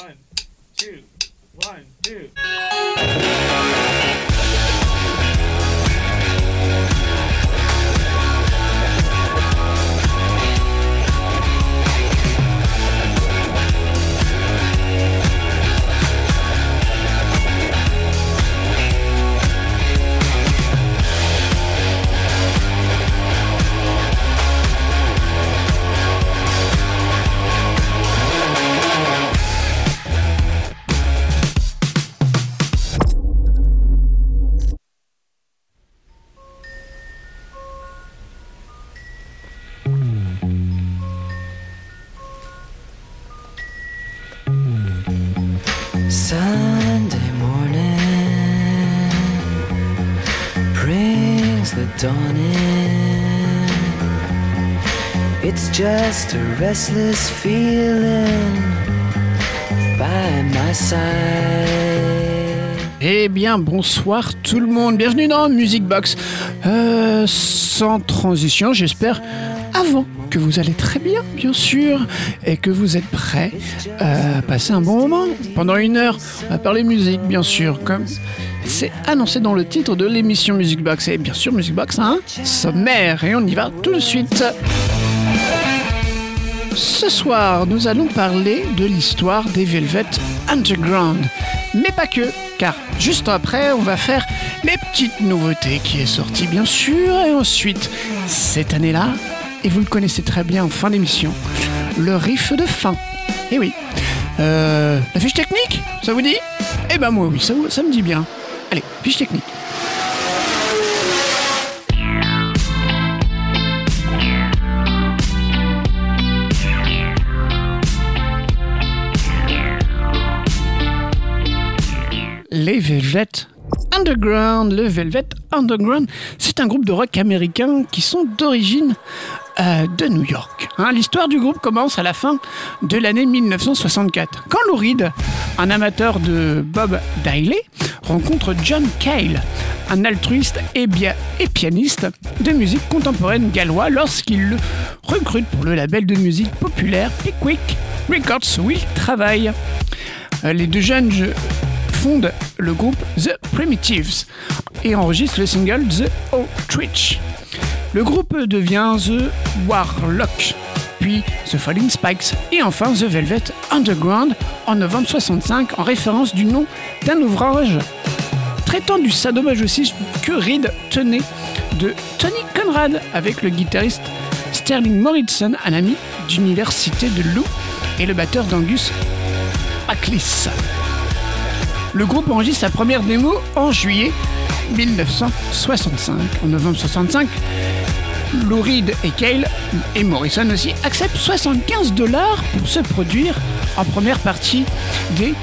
One, two, one, two. Just a restless feeling by my side. Eh bien, bonsoir tout le monde, bienvenue dans Music Box. Euh, sans transition, j'espère, avant que vous allez très bien, bien sûr, et que vous êtes prêts à passer un bon moment. Pendant une heure, on va parler musique, bien sûr, comme c'est annoncé dans le titre de l'émission Music Box. Et bien sûr, Music Box a un sommaire, et on y va tout de suite. Ce soir, nous allons parler de l'histoire des Velvet Underground. Mais pas que, car juste après, on va faire les petites nouveautés qui est sortie bien sûr, et ensuite, cette année-là, et vous le connaissez très bien en fin d'émission, le riff de fin. Et oui. Euh, la fiche technique, ça vous dit? Eh ben moi oui, ça, ça me dit bien. Allez, fiche technique. Velvet Underground. Le Velvet Underground, c'est un groupe de rock américain qui sont d'origine euh, de New York. Hein, L'histoire du groupe commence à la fin de l'année 1964, quand Lou Reed, un amateur de Bob Diley, rencontre John Cale, un altruiste et pianiste de musique contemporaine gallois, lorsqu'il le recrute pour le label de musique populaire Pickwick Records, où il travaille. Euh, Les deux jeunes je- fondent le groupe The Primitives et enregistrent le single The Outreach. Le groupe devient The Warlock, puis The Falling Spikes et enfin The Velvet Underground en novembre 65 en référence du nom d'un ouvrage traitant du sadomasochisme que Reed tenait de Tony Conrad avec le guitariste Sterling Morrison, un ami d'université de Lou, et le batteur d'Angus Aklis. Le groupe enregistre sa première démo en juillet 1965. En novembre 65, Lou et Cale et Morrison aussi acceptent 75 dollars pour se produire en première partie des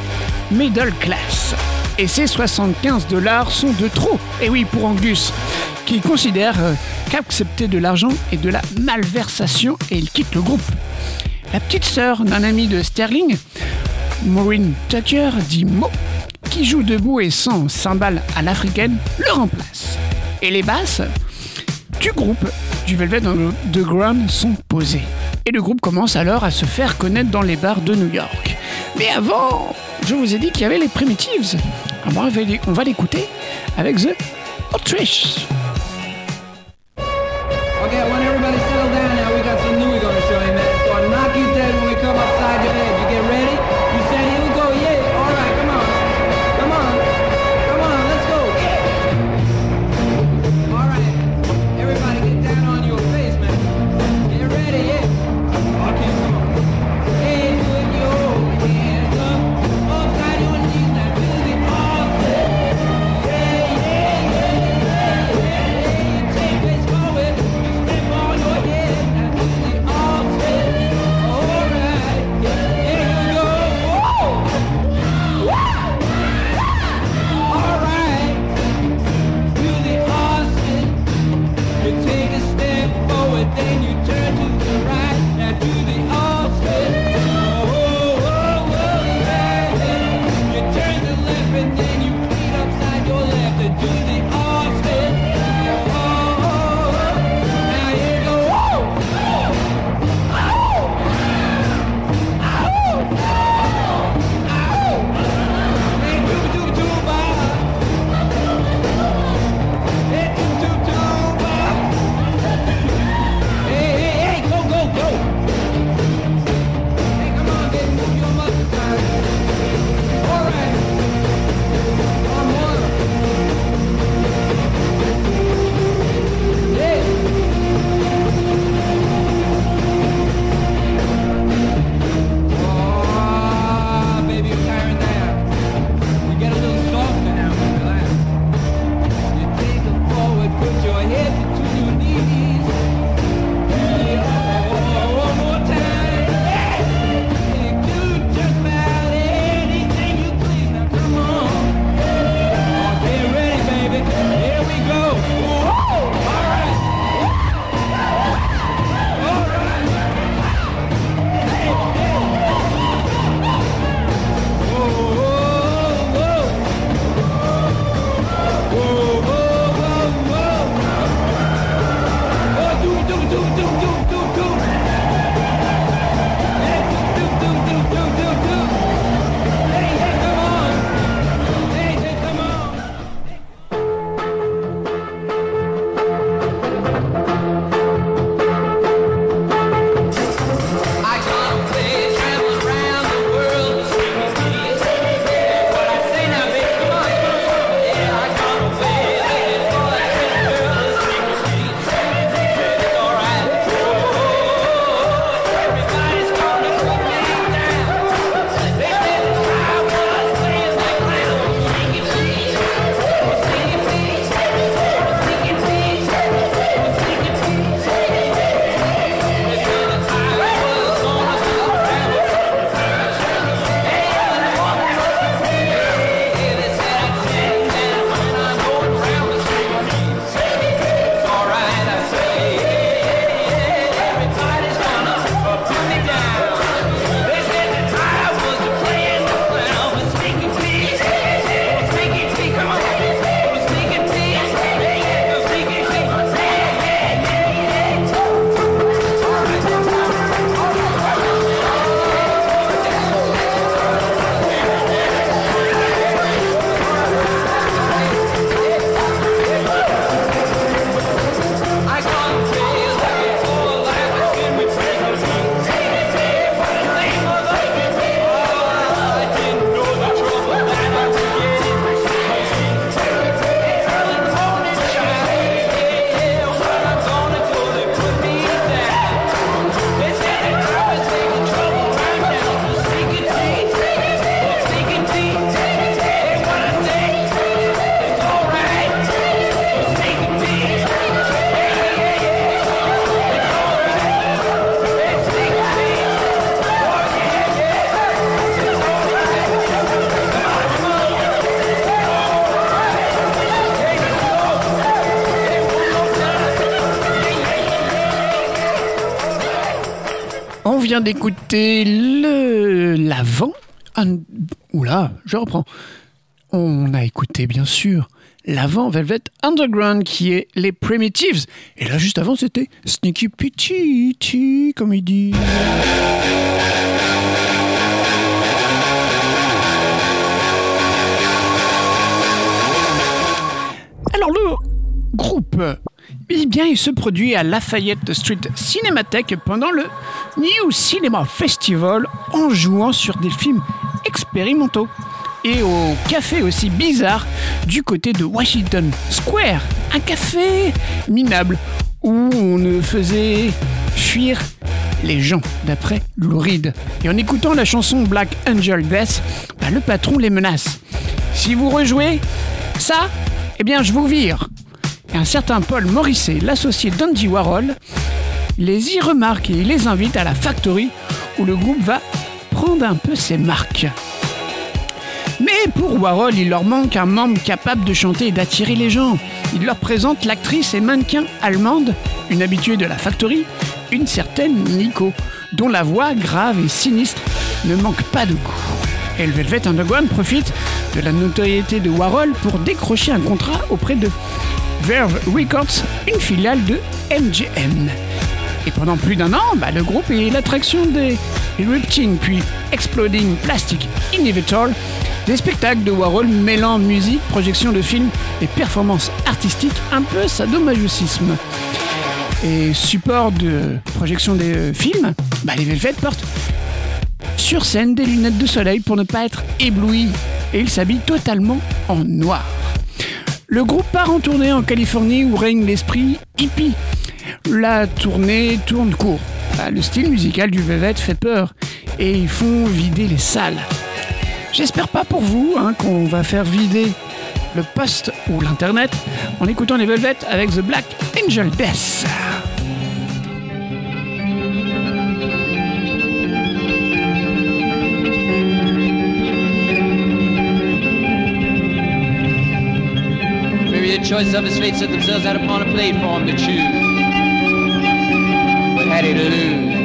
Middle Class. Et ces 75 dollars sont de trop. Et oui, pour Angus, qui considère euh, qu'accepter de l'argent est de la malversation et il quitte le groupe. La petite sœur d'un ami de Sterling, Maureen Tucker, dit Mo, qui joue debout et sans cymbales à l'africaine, le remplace. Et les basses du groupe du Velvet Underground sont posées. Et le groupe commence alors à se faire connaître dans les bars de New York. Mais avant, je vous ai dit qu'il y avait les Primitives. Alors on va les- on va l'écouter avec The. Okay, d'écouter le l'avant. Oula, je reprends. On a écouté bien sûr l'avant Velvet Underground qui est les Primitives. Et là juste avant c'était Sneaky Petite, comme il dit. Alors le groupe, eh bien, il se produit à Lafayette Street Cinémathèque pendant le New Cinema Festival en jouant sur des films expérimentaux. Et au café aussi bizarre du côté de Washington Square, un café minable où on ne faisait fuir les gens, d'après Lou Reed. Et en écoutant la chanson Black Angel Death, bah, le patron les menace. Si vous rejouez ça, eh bien je vous vire. Un certain Paul Morisset, l'associé d'Andy Warhol, les y remarque et les invite à la factory où le groupe va prendre un peu ses marques. Mais pour Warhol, il leur manque un membre capable de chanter et d'attirer les gens. Il leur présente l'actrice et mannequin allemande, une habituée de la factory, une certaine Nico, dont la voix grave et sinistre ne manque pas de goût. Et le Velvet Underground profite de la notoriété de Warhol pour décrocher un contrat auprès de Verve Records, une filiale de MGM. Et pendant plus d'un an, bah, le groupe est l'attraction des Erupting puis Exploding Plastic Inevitable, des spectacles de Warhol mêlant musique, projection de films et performances artistiques un peu sadomasochisme. Et support de projection des euh, films, bah, les Velvet portent sur scène des lunettes de soleil pour ne pas être ébloui et ils s'habillent totalement en noir. Le groupe part en tournée en Californie où règne l'esprit hippie. La tournée tourne court. Bah, le style musical du Velvet fait peur et ils font vider les salles. J'espère pas pour vous hein, qu'on va faire vider le poste ou l'internet en écoutant les Velvet avec The Black Angel Death. Choices of his fate set themselves out upon a plate for him to choose. What had he to lose?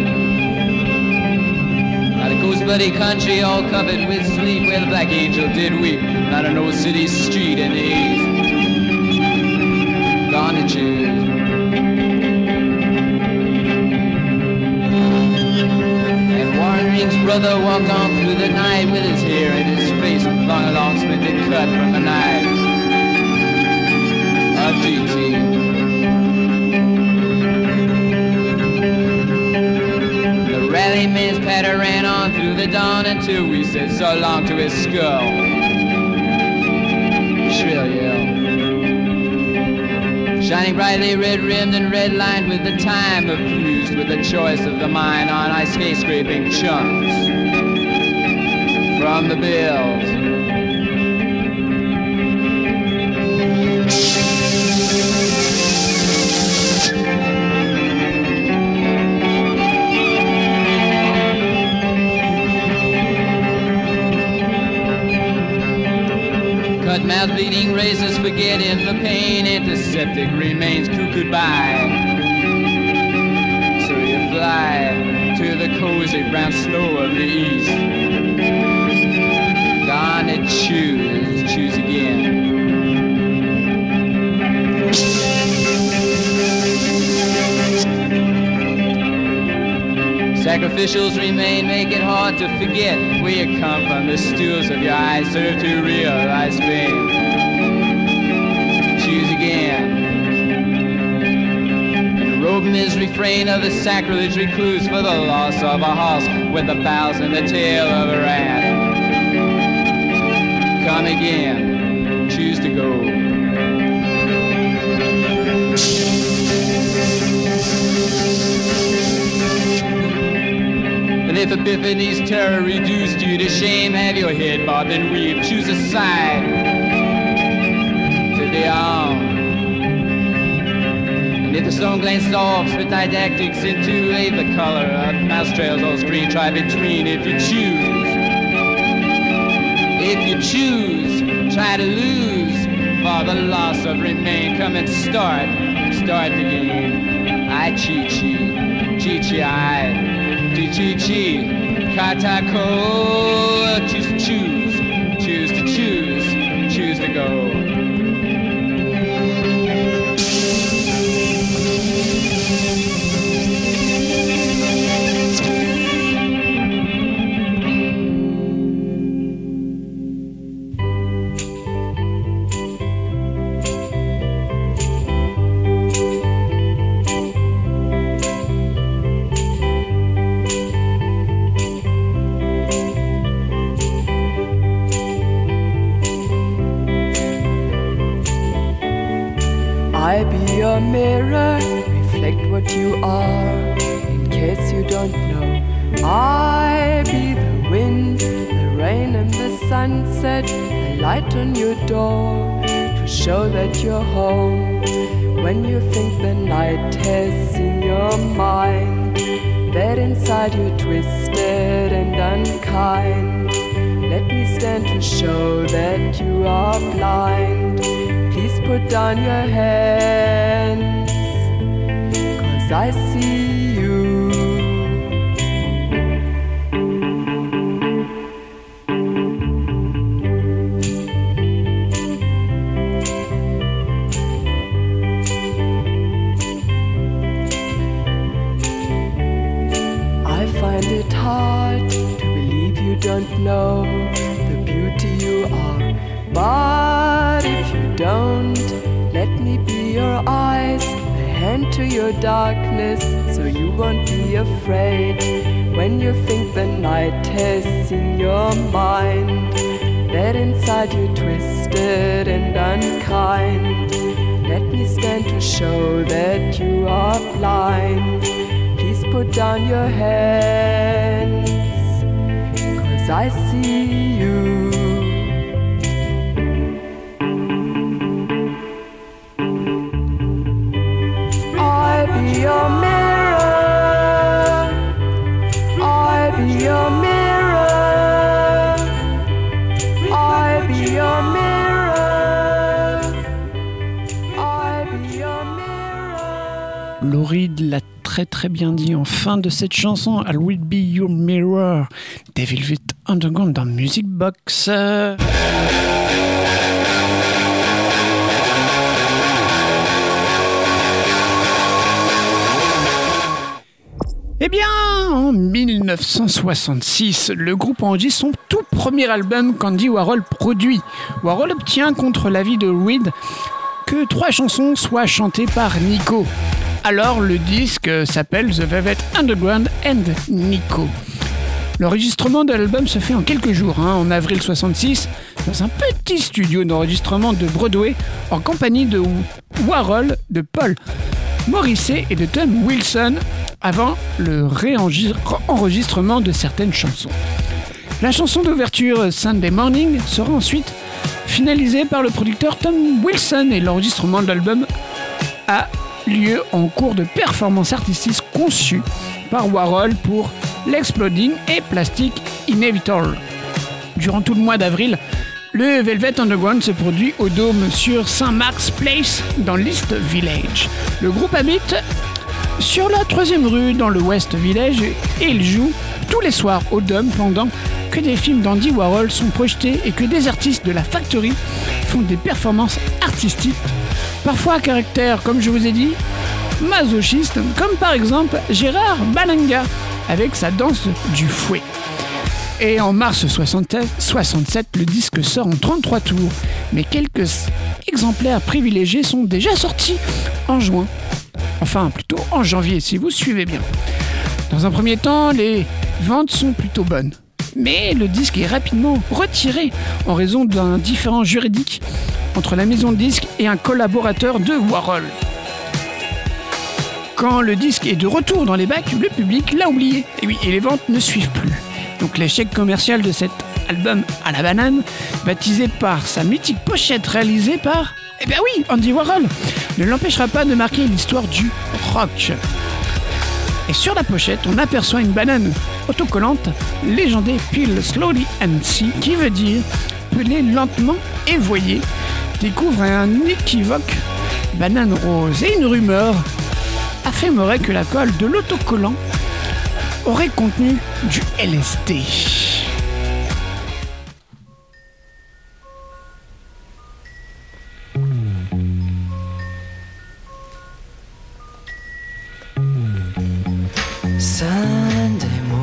Now the coast bloody country all covered with sleep where the black angel did weep. Not an old city street in the east. Gone to choose. Brother walked on through the night with his hair in his face, long long splendid cut from a knife The rally patter ran on through the dawn until we said so long to his skull. Shrill yell. Shining brightly red rimmed and red lined with the time abused with the choice of the mine on ice skate scraping chunks from the bills. Mouth bleeding razors forget in the pain antiseptic remains cuckooed by. So you fly to the cozy brown snow of the east. Gone to choose, choose again. Sacrificials remain, make it hard to forget where you come from. The stools of your eyes serve to realize fame. Choose again. And is refrain of the sacrilege recluse for the loss of a horse with the bows and the tail of a rat. Come again. If Epiphany's terror reduced you to shame, have your head bobbed and weave. Choose a side to the arm. And if the stone glances off with didactics into a the color of mouse trails on screen, try between if you choose. If you choose, try to lose for the loss of remain. Come and start, start the game. I cheat cheat, cheat cheat I. Chi chi chi, katak. Chi chi. Don't know the beauty you are. But if you don't, let me be your eyes, a hand to your darkness, so you won't be afraid when you think the night has in your mind. That inside you twisted and unkind. Let me stand to show that you are blind. Please put down your cause I see you. Be your mirror. L'a très très bien dit en fin de cette chanson. I will be your mirror. Underground dans Music Box. Eh bien, en 1966, le groupe enregistre son tout premier album qu'Andy Warhol produit. Warhol obtient contre l'avis de Reed que trois chansons soient chantées par Nico. Alors le disque s'appelle The Velvet Underground and Nico. L'enregistrement de l'album se fait en quelques jours, hein, en avril 66, dans un petit studio d'enregistrement de Broadway, en compagnie de Warhol, de Paul Morrissey et de Tom Wilson, avant le réenregistrement de certaines chansons. La chanson d'ouverture Sunday Morning sera ensuite finalisée par le producteur Tom Wilson et l'enregistrement de l'album a lieu en cours de performance artistique conçue par Warhol pour l'Exploding et Plastic Inevitable. Durant tout le mois d'avril, le Velvet Underground se produit au Dôme sur St. Mark's Place dans l'East Village. Le groupe habite sur la troisième rue dans le West Village et il joue tous les soirs au Dôme pendant que des films d'Andy Warhol sont projetés et que des artistes de la Factory font des performances artistiques, parfois à caractère, comme je vous ai dit, masochiste, comme par exemple Gérard Balanga avec sa danse du fouet. Et en mars 67, 67, le disque sort en 33 tours, mais quelques exemplaires privilégiés sont déjà sortis en juin. Enfin, plutôt en janvier, si vous suivez bien. Dans un premier temps, les ventes sont plutôt bonnes. Mais le disque est rapidement retiré en raison d'un différend juridique entre la maison de disques et un collaborateur de Warhol. Quand le disque est de retour dans les bacs, le public l'a oublié. Et oui, et les ventes ne suivent plus. Donc l'échec commercial de cet album à la banane, baptisé par sa mythique pochette réalisée par, eh bien oui, Andy Warhol, ne l'empêchera pas de marquer l'histoire du rock. Et sur la pochette, on aperçoit une banane autocollante légendée Peel Slowly and See, qui veut dire pelez lentement et voyez, découvre un équivoque banane rose et une rumeur affirmerait que la colle de l'autocollant aurait contenu du LSD. Sunday morning.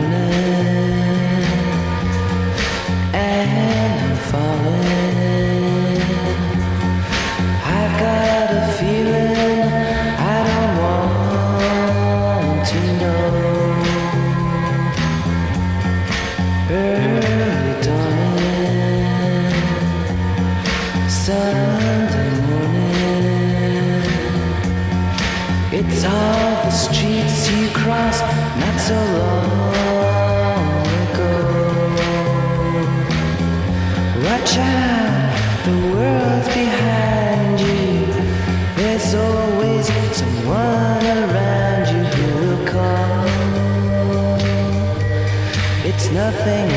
It's all the streets you cross, not so long ago. Watch out, the world's behind you. There's always someone around you who will call. It's nothing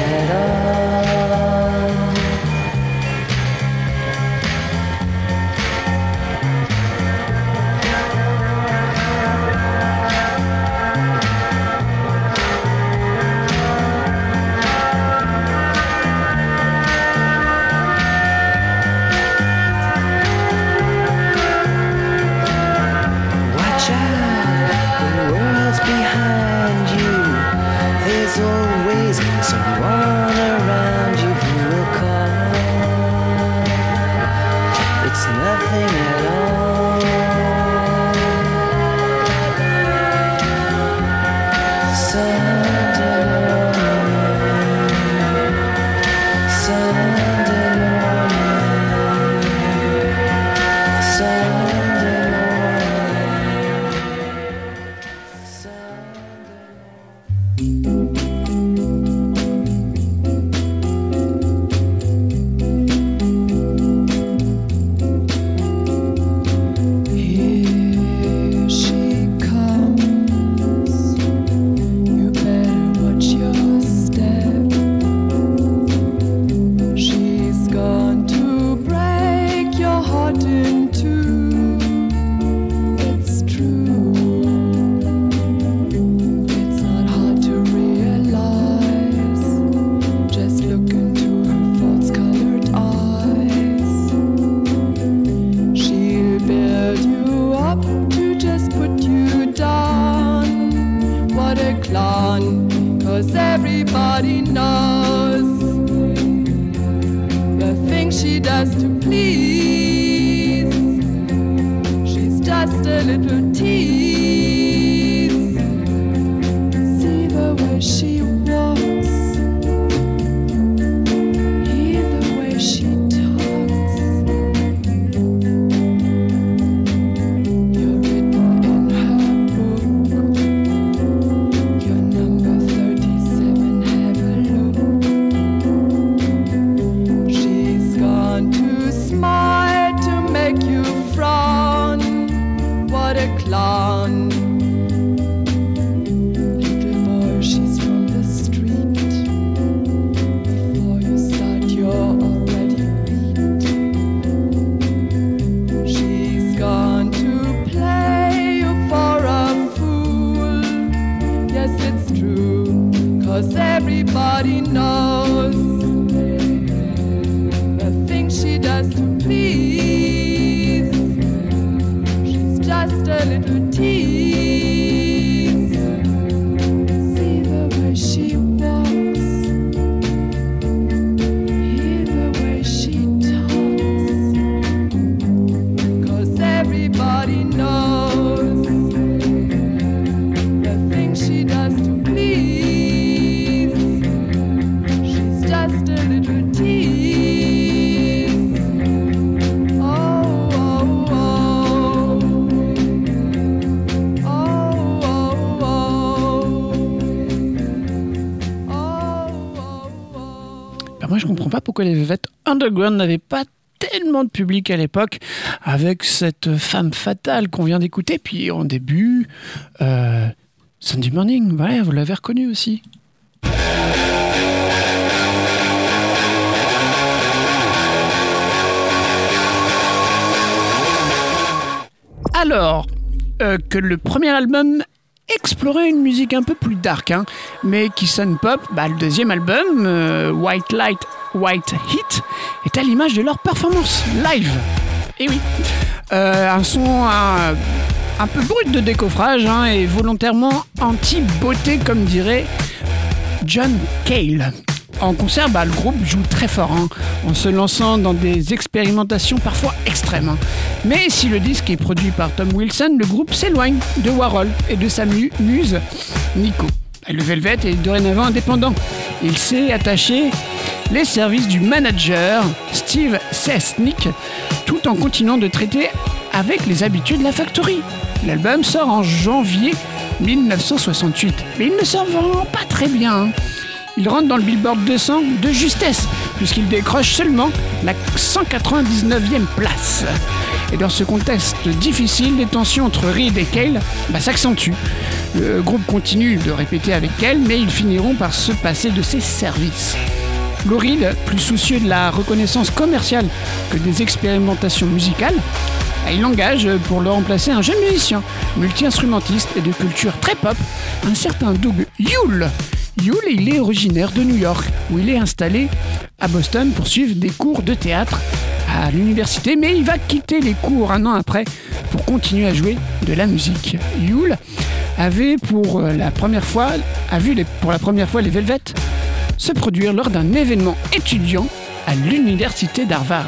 pourquoi les Velvet Underground n'avaient pas tellement de public à l'époque avec cette femme fatale qu'on vient d'écouter. Puis en début, euh, Sunday Morning, voilà, vous l'avez reconnu aussi. Alors, euh, que le premier album explorait une musique un peu plus dark, hein, mais qui sonne pop, bah, le deuxième album, euh, White Light, White Heat, est à l'image de leur performance live. Et oui, Euh, un son un, peu brut de décoffrage hein, et volontairement anti-beauté, comme dirait John Cale. En concert, bah, le groupe joue très fort, hein, en se lançant dans des expérimentations parfois extrêmes. hein. Mais si le disque est produit par Tom Wilson, le groupe s'éloigne de Warhol et de sa mu- muse, Nico. Le Velvet est dorénavant indépendant. Il s'est attaché les services du manager Steve Sesnick, tout en continuant de traiter avec les habitués de la factory. L'album sort en janvier 1968, mais il ne sort vraiment pas très bien. Il rentre dans le Billboard 200 de justesse, puisqu'il décroche seulement la 199e place. Et dans ce contexte difficile, les tensions entre Reed et Cale bah, s'accentuent. Le groupe continue de répéter avec Cale, mais ils finiront par se passer de ses services. Reed, plus soucieux de la reconnaissance commerciale que des expérimentations musicales, il engage pour le remplacer un jeune musicien, multi-instrumentiste et de culture très pop, un certain Doug Yule. Yule, il est originaire de New York, où il est installé à Boston pour suivre des cours de théâtre à l'université, mais il va quitter les cours un an après pour continuer à jouer de la musique. Yule avait pour euh, la première fois, a vu les- pour la première fois les Velvet se produire lors d'un événement étudiant à l'université d'Harvard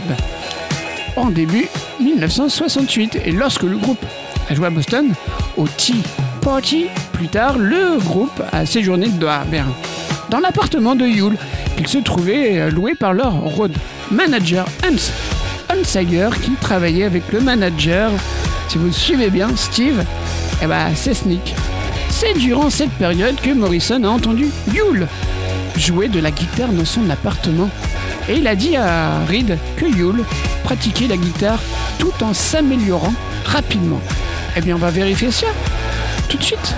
en début 1968. Et lorsque le groupe a joué à Boston, au Tea Party, plus tard, le groupe a séjourné de Harvard dans l'appartement de Yule, qu'il se trouvait euh, loué par leur road manager Hans Hunsager, qui travaillait avec le manager, si vous suivez bien, Steve, eh ben, Sesnick. C'est durant cette période que Morrison a entendu Yule jouer de la guitare dans son appartement. Et il a dit à Reed que Yule pratiquait la guitare tout en s'améliorant rapidement. Eh bien, on va vérifier ça tout de suite.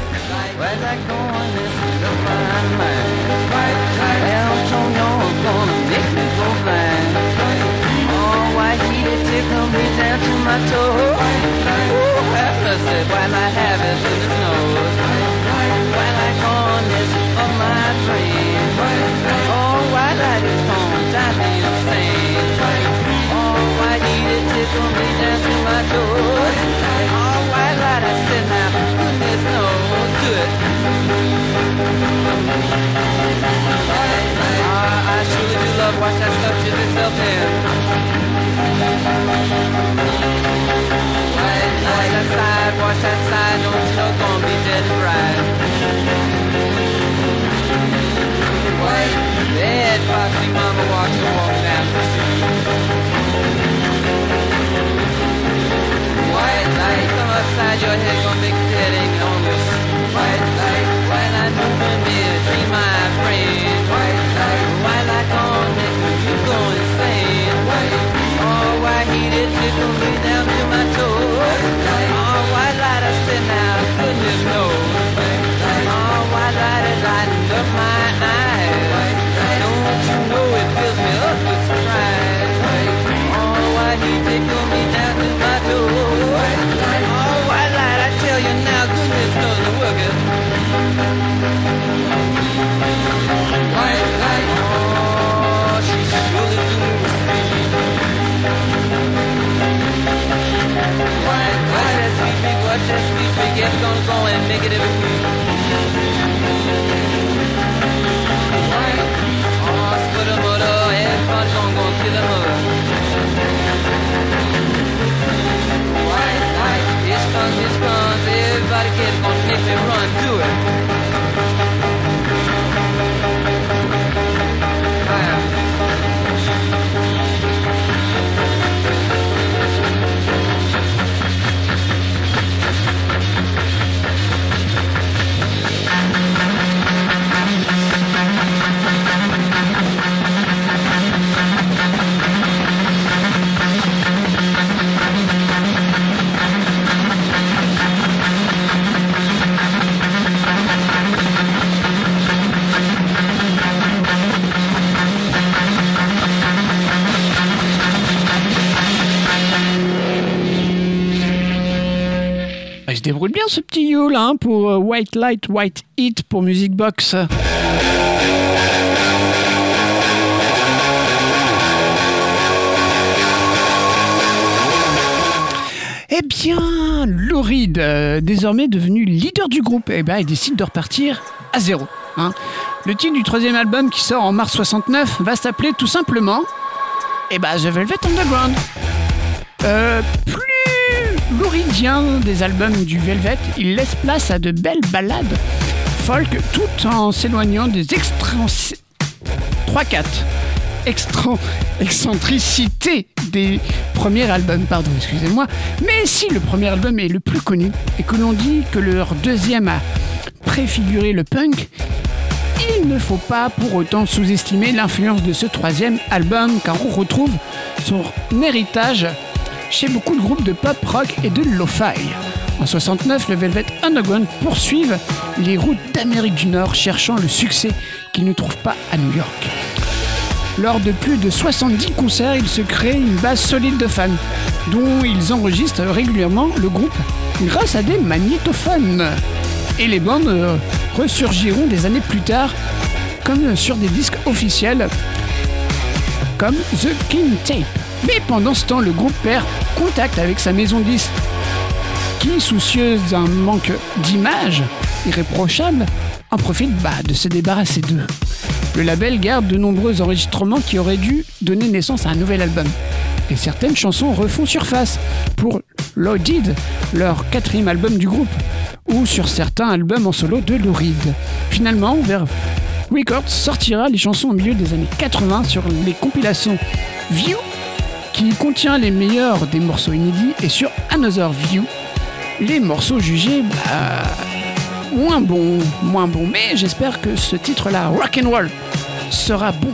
my toes. Ooh, have mercy when I have it in his nose. When I gone is on my dream. Oh, why that is home, drive me insane. Oh, why need it tickle me down to my toes? Oh, why that I sit now, goodness knows, do it. Ah, I truly do love watching that stuff to myself in. Thank you that side, watch that side, don't you know gonna be dead and right. Dead foxy mama walks and walks down the street. White light come upside your head, gonna make your head ache almost. White light, white light moving me dream, my friend. White light, white light gonna make you go insane. White, oh, white heated tickle me hein, pour euh, White Light, White Heat pour Music Box. Eh bien, Reed, euh, désormais devenu leader du groupe, eh ben, il décide de repartir à zéro. hein. Le titre du troisième album qui sort en mars 69 va s'appeler tout simplement eh ben, The Velvet Underground. Euh, plus louridien des albums du Velvet, il laisse place à de belles ballades folk tout en s'éloignant des extrans... 3-4 extran... excentricités des premiers albums, pardon, excusez-moi. Mais si le premier album est le plus connu et que l'on dit que leur deuxième a préfiguré le punk, il ne faut pas pour autant sous-estimer l'influence de ce troisième album car on retrouve son héritage chez beaucoup de groupes de pop rock et de lo-fi. En 69, le Velvet Underground poursuivent les routes d'Amérique du Nord cherchant le succès qu'ils ne trouvent pas à New York. Lors de plus de 70 concerts, il se crée une base solide de fans, dont ils enregistrent régulièrement le groupe grâce à des magnétophones. Et les bandes euh, ressurgiront des années plus tard, comme sur des disques officiels, comme The King Tape. Mais pendant ce temps, le groupe perd contact avec sa maison de disques, qui, soucieuse d'un manque d'image irréprochable, en profite bah, de se débarrasser d'eux. Le label garde de nombreux enregistrements qui auraient dû donner naissance à un nouvel album. Et certaines chansons refont surface pour Loaded, leur quatrième album du groupe, ou sur certains albums en solo de Lou Reed. Finalement, vers Records sortira les chansons au milieu des années 80 sur les compilations View, qui contient les meilleurs des morceaux inédits, et sur Another View, les morceaux jugés bah, moins bons, moins bons. Mais j'espère que ce titre-là, Rock and Roll, sera bon.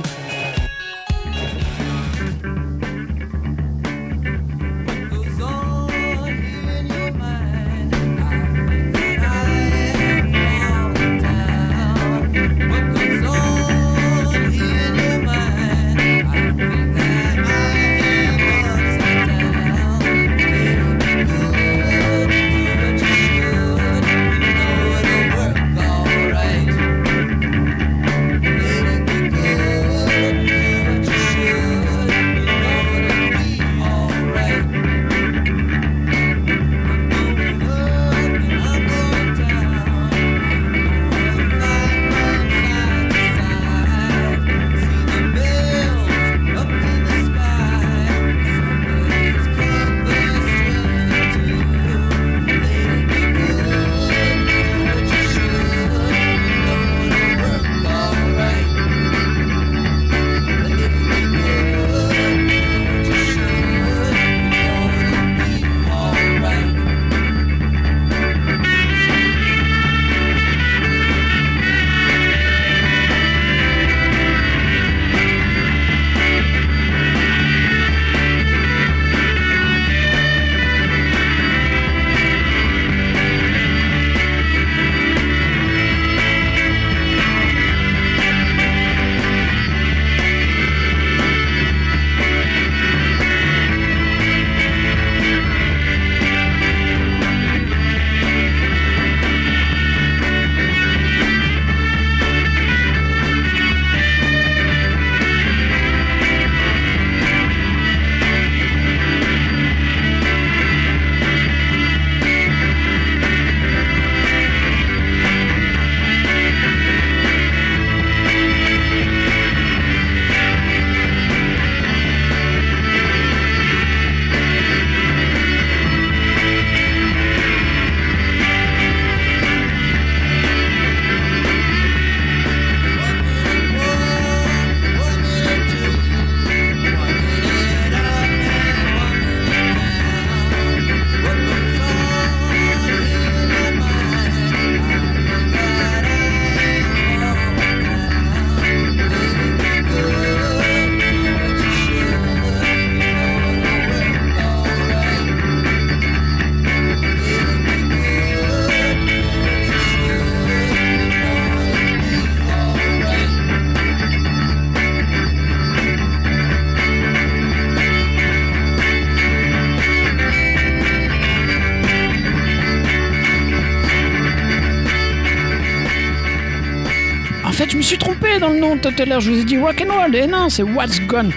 Tout à l'heure. Je vous ai dit rock and roll. Et non, c'est What's Gone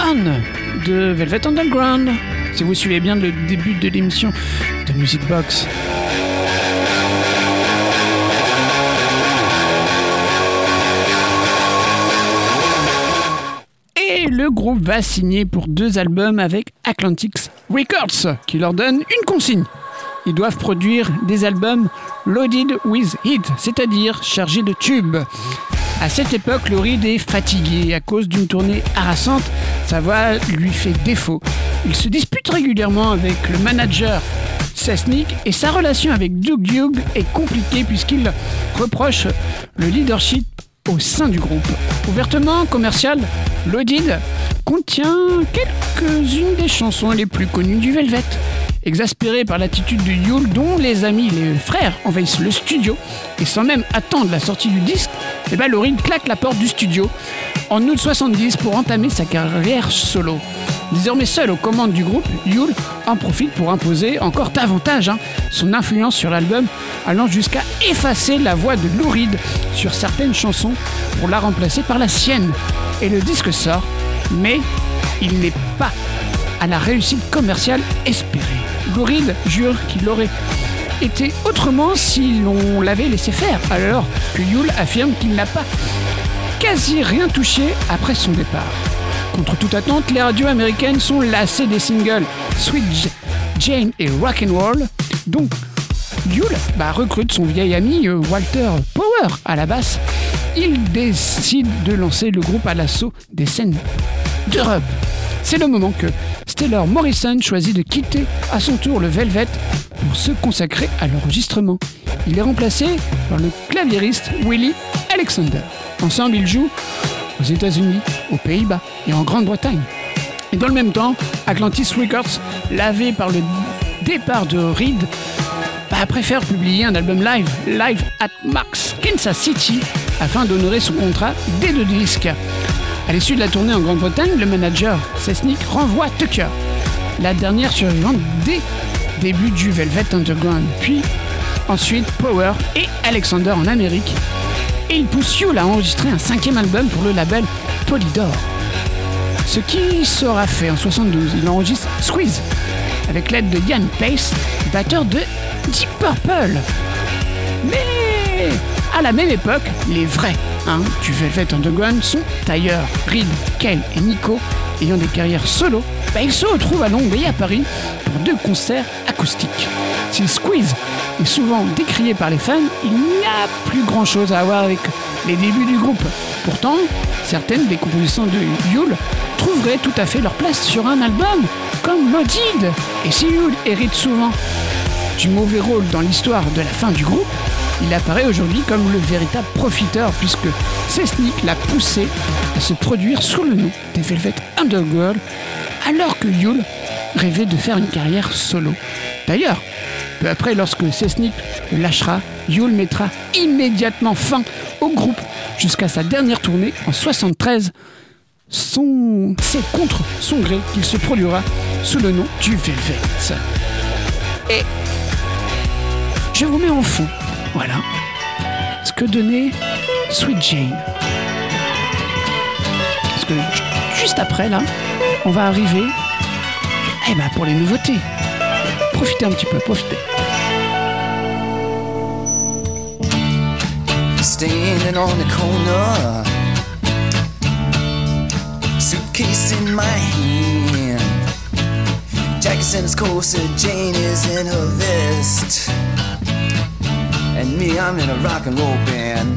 On de Velvet Underground. Si vous suivez bien le début de l'émission de Music Box. Et le groupe va signer pour deux albums avec Atlantics Records, qui leur donne une consigne. Ils doivent produire des albums loaded with hit, c'est-à-dire chargés de tubes. À cette époque, Laurie est fatigué à cause d'une tournée harassante. Sa voix lui fait défaut. Il se dispute régulièrement avec le manager Sesnick et sa relation avec Doug Duke est compliquée puisqu'il reproche le leadership au sein du groupe. Ouvertement commercial, Loaded contient quelques-unes des chansons les plus connues du Velvet. Exaspéré par l'attitude de Yule, dont les amis, les frères, envahissent le studio, et sans même attendre la sortie du disque, eh ben claque la porte du studio en août 70 pour entamer sa carrière solo. Désormais seul aux commandes du groupe, Yule en profite pour imposer encore davantage hein, son influence sur l'album, allant jusqu'à effacer la voix de Lou sur certaines chansons pour la remplacer par la sienne. Et le disque sort, mais il n'est pas à la réussite commerciale espérée. Reed jure qu'il aurait été autrement si l'on l'avait laissé faire, alors que Yule affirme qu'il n'a pas quasi rien touché après son départ. Contre toute attente, les radios américaines sont lassées des singles Sweet Jane et Rock'n'Roll, donc Yule bah, recrute son vieil ami euh, Walter Power à la basse. Il décide de lancer le groupe à l'assaut des scènes C'est le moment que Stellar Morrison choisit de quitter à son tour le Velvet pour se consacrer à l'enregistrement. Il est remplacé par le claviériste Willie Alexander. Ensemble, ils jouent aux États-Unis, aux Pays-Bas et en Grande-Bretagne. Et dans le même temps, Atlantis Records, lavé par le départ de Reed, bah, préfère publier un album live, Live at Max, Kansas City, afin d'honorer son contrat des deux disques. À l'issue de la tournée en Grande-Bretagne, le manager Sesnick renvoie Tucker, la dernière survivante des débuts du Velvet Underground, puis ensuite Power et Alexander en Amérique. Et il pousse Yule à enregistrer un cinquième album pour le label Polydor. Ce qui sera fait en 72, il enregistre Squeeze avec l'aide de Ian Pace, batteur de Deep Purple. Mais à la même époque, les vrais hein, du Velvet Underground sont ailleurs. Reed, Kale et Nico, ayant des carrières solo, bah, ils se retrouvent à Londres et à Paris pour deux concerts acoustiques. Si Squeeze est souvent décrié par les fans, il n'y a plus grand chose à voir avec les débuts du groupe. Pourtant, certaines des compositions de Yule trouveraient tout à fait leur place sur un album, comme Loaded. Et si Yule hérite souvent du mauvais rôle dans l'histoire de la fin du groupe, il apparaît aujourd'hui comme le véritable profiteur puisque Sesnick l'a poussé à se produire sous le nom des Velvet Underground alors que Yule rêvait de faire une carrière solo. D'ailleurs, peu après, lorsque Sesnick le lâchera, Yule mettra immédiatement fin au groupe jusqu'à sa dernière tournée en 73. Son... C'est contre son gré qu'il se produira sous le nom du Velvet. Et je vous mets en fond, voilà, ce que donnait Sweet Jane. Parce que ju- juste après, là, on va arriver eh ben, pour les nouveautés. Profitez un petit peu, profitez. standing on the corner, suitcase in my hand. Jack's in his corset, Jane is in her vest, and me, I'm in a rock and roll band.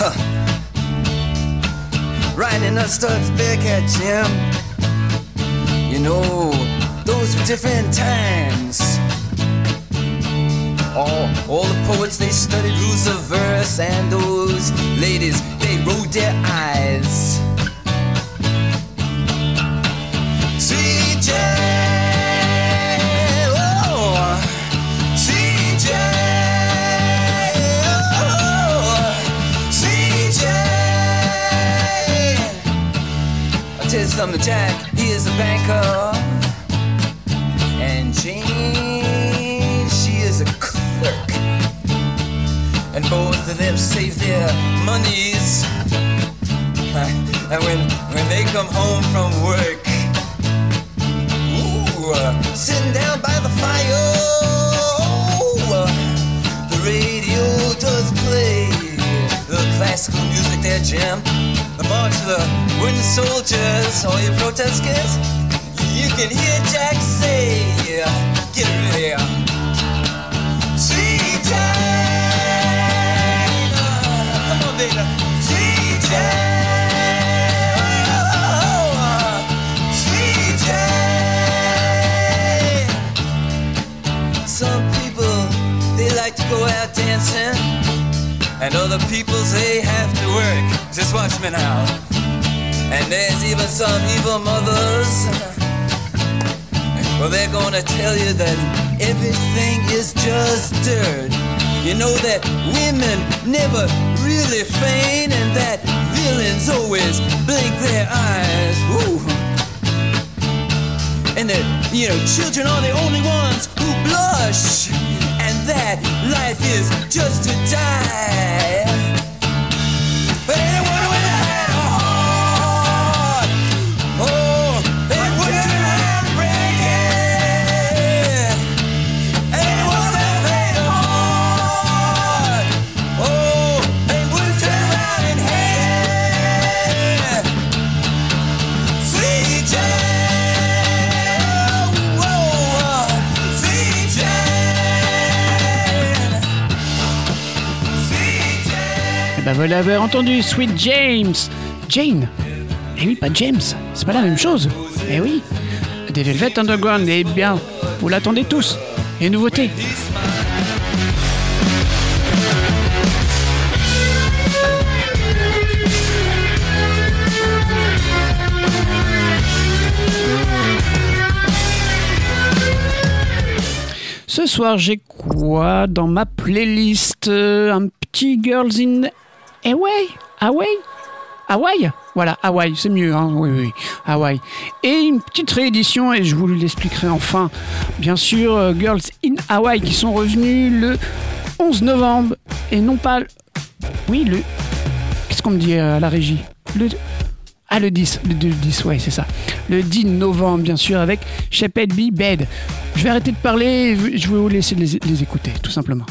Huh. Riding a Studs Bearcat Jim. You know, those were different times. All, all the poets they studied rules of verse, and those ladies they rolled their eyes. I tell you something, Jack, he is a banker. And Jane, she is a clerk. And both of them save their monies. And when, when they come home from work, ooh, uh, sitting down by the fire, uh, the radio does play the classical music their jam. The march of the wooden soldiers, all you protesters, you can hear Jack say, get ready. Sweet Jane, come on, baby. Oh, Sweet Some people they like to go out dancing, and other people they have to work. Just watch me now. And there's even some evil mothers. Well, they're gonna tell you that everything is just dirt. You know that women never really feign, and that villains always blink their eyes. Ooh. And that, you know, children are the only ones who blush, and that life is just to die. Voilà, vous avez entendu Sweet James. Jane. Eh oui, pas James. C'est pas la même chose. Eh oui. Des Velvet Underground. Eh bien, vous l'attendez tous. Et nouveauté. Ce soir, j'ai quoi dans ma playlist? Un petit Girls in Hawaii Hawaii Hawaii Voilà, Hawaii, c'est mieux, hein oui, oui, Hawaii. Et une petite réédition, et je vous l'expliquerai enfin, bien sûr, euh, Girls in Hawaii qui sont revenus le 11 novembre, et non pas... Oui, le... Qu'est-ce qu'on me dit euh, à la régie? Le... Ah, le 10, le 10, ouais, c'est ça. Le 10 novembre, bien sûr, avec Shepherd B. Bed. Je vais arrêter de parler, je vais vous laisser les écouter, tout simplement.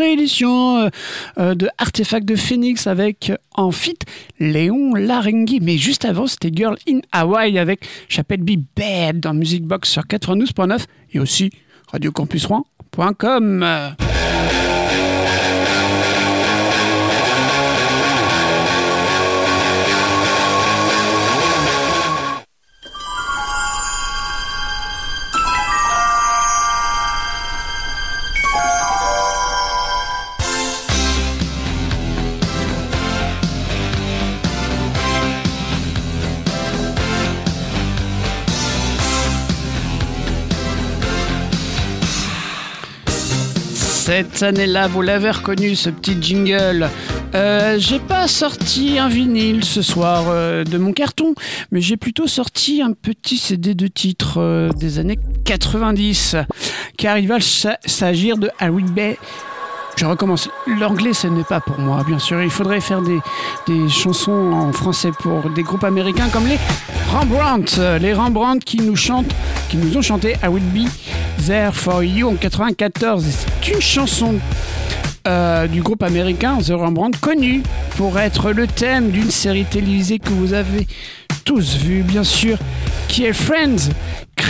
Réédition euh, euh, de Artefact de Phoenix avec euh, en fit Léon Larenghi. Mais juste avant, c'était Girl in Hawaii avec Chapelle Be Bad dans Music Box sur 92.9 et aussi radiocampusrouen.com. Euh, Cette année-là, vous l'avez reconnu, ce petit jingle. Euh, j'ai pas sorti un vinyle ce soir euh, de mon carton, mais j'ai plutôt sorti un petit CD de titres euh, des années 90, car il va sa- s'agir de Harry Bay. Je recommence. L'anglais, ce n'est pas pour moi, bien sûr. Il faudrait faire des, des chansons en français pour des groupes américains comme les Rembrandt. Les Rembrandt qui nous chantent, qui nous ont chanté I Will Be There For You en 94. Et C'est une chanson euh, du groupe américain The Rembrandt, connu pour être le thème d'une série télévisée que vous avez tous vue, bien sûr, qui est Friends,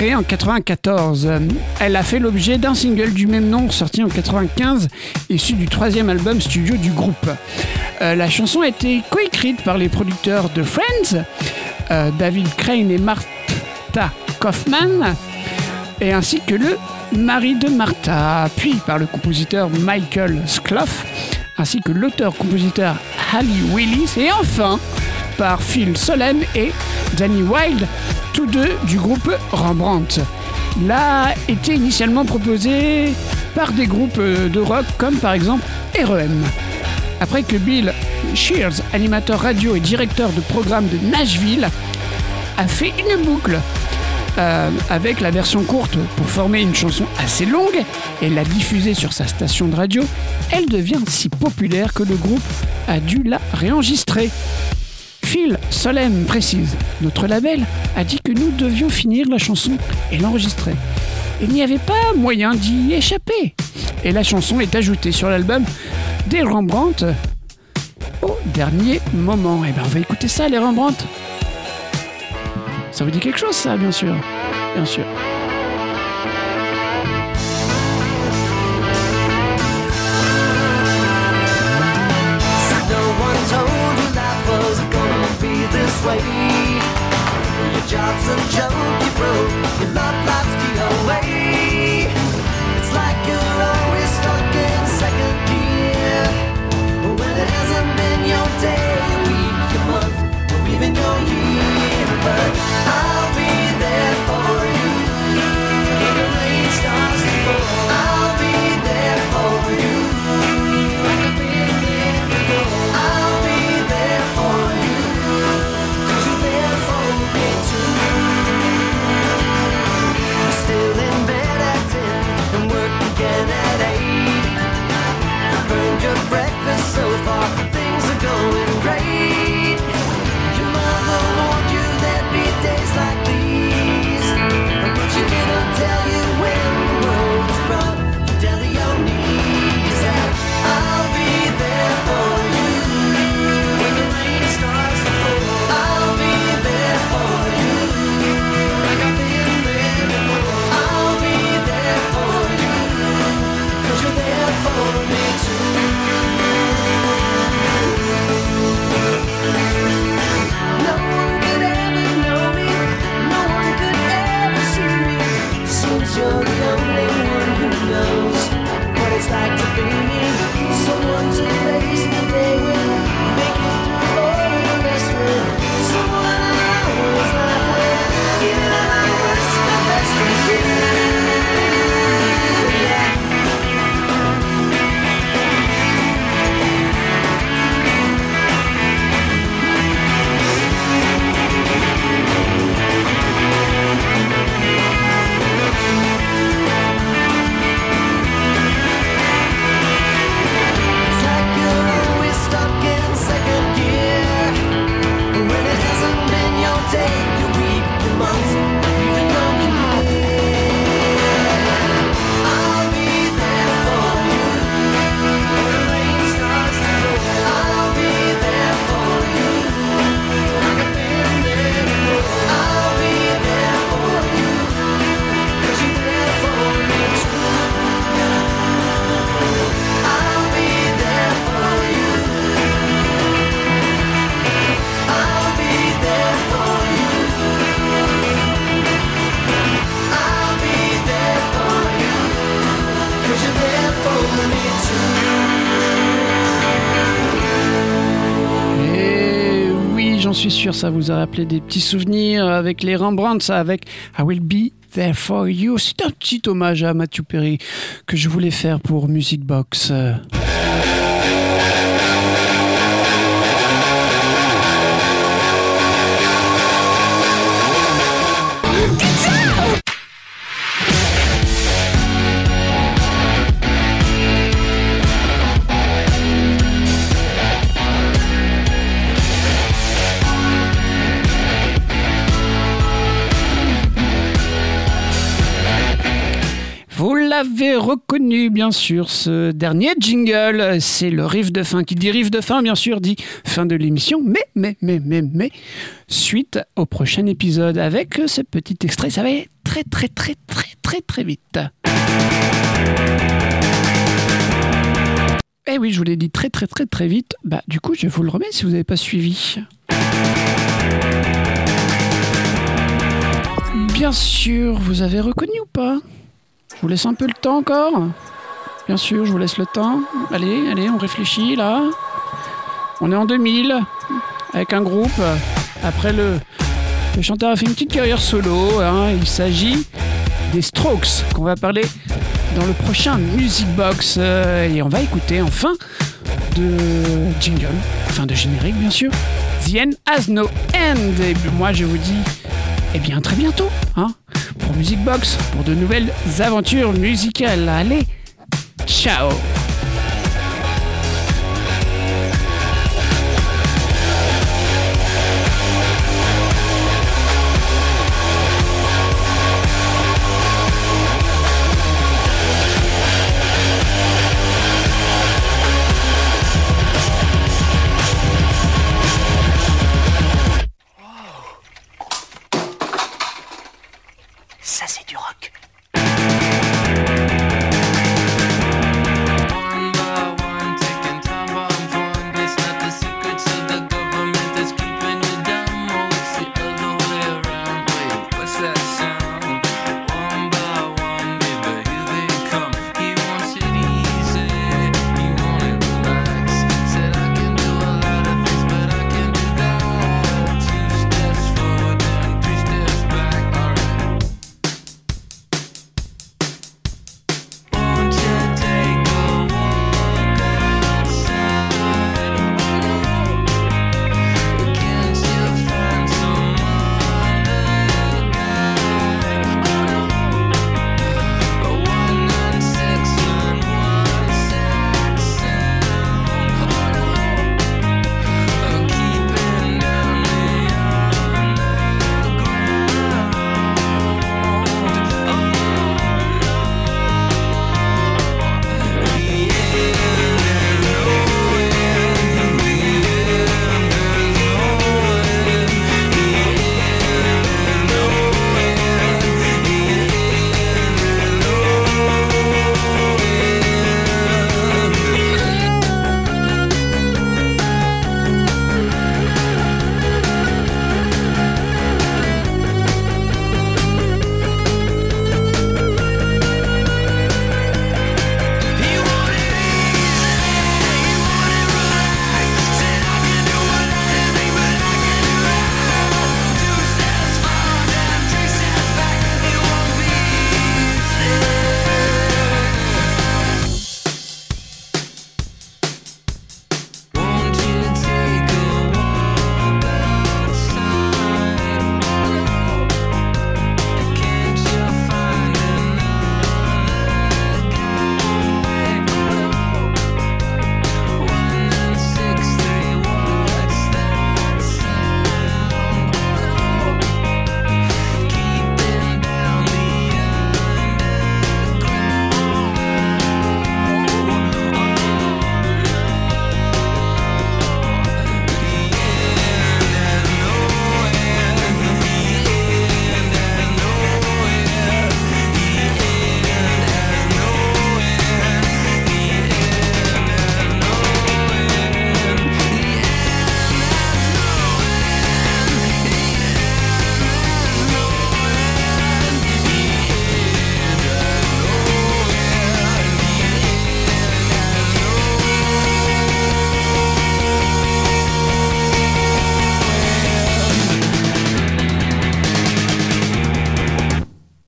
en 94. Euh, Elle a fait l'objet d'un single du même nom, sorti en 95, issu du troisième album studio du groupe. Euh, la chanson a été coécrite par les producteurs de Friends, euh, David Crane et Martha Kaufman, et ainsi que le mari de Martha, puis par le compositeur Michael Skloff, ainsi que l'auteur-compositeur Hallie Willis, et enfin Phil Solem et Danny Wilde, tous deux du groupe Rembrandt. L'a été initialement proposé par des groupes euh, de rock comme par exemple REM. Après que Bill Shears, animateur radio et directeur de programme de Nashville, a fait une boucle euh, avec la version courte pour former une chanson assez longue et l'a diffusée sur sa station de radio, elle devient si populaire que le groupe a dû la réenregistrer. Phil Solem précise, notre label a dit que nous devions finir la chanson et l'enregistrer. Il n'y avait pas moyen d'y échapper. Et la chanson est ajoutée sur l'album des Rembrandt au dernier moment. Et bien on va écouter ça, les Rembrandt. Ça vous dit quelque chose, ça, bien sûr? Bien sûr. Joke you broke, your suis sûr, ça vous a rappelé des petits souvenirs avec les Rembrandt, ça, avec I Will Be There For You. C'est un petit hommage à Matthew Perry que je voulais faire pour Music Box. L'avez reconnu, bien sûr, ce dernier jingle, c'est le riff de fin. Qui dit riff de fin, bien sûr, dit fin de l'émission. Mais, mais, mais, mais, mais, suite au prochain épisode avec ce petit extrait, ça va aller très, très, très, très, très, très vite. Eh oui, je vous l'ai dit très, très, très, très vite. Bah, du coup, je vous le remets si vous n'avez pas suivi. Bien sûr, vous avez reconnu ou pas? Je vous laisse un peu le temps encore. Bien sûr, je vous laisse le temps. Allez, allez, on réfléchit là. On est en 2000 avec un groupe. Après le, chanteur a fait une petite carrière solo. hein. Il s'agit des Strokes qu'on va parler dans le prochain Music Box. Euh, et on va écouter en fin de jingle, fin de générique bien sûr. The end has no end. Et moi je vous dis, eh bien très bientôt. Hein Box, pour de nouvelles aventures musicales. Allez, ciao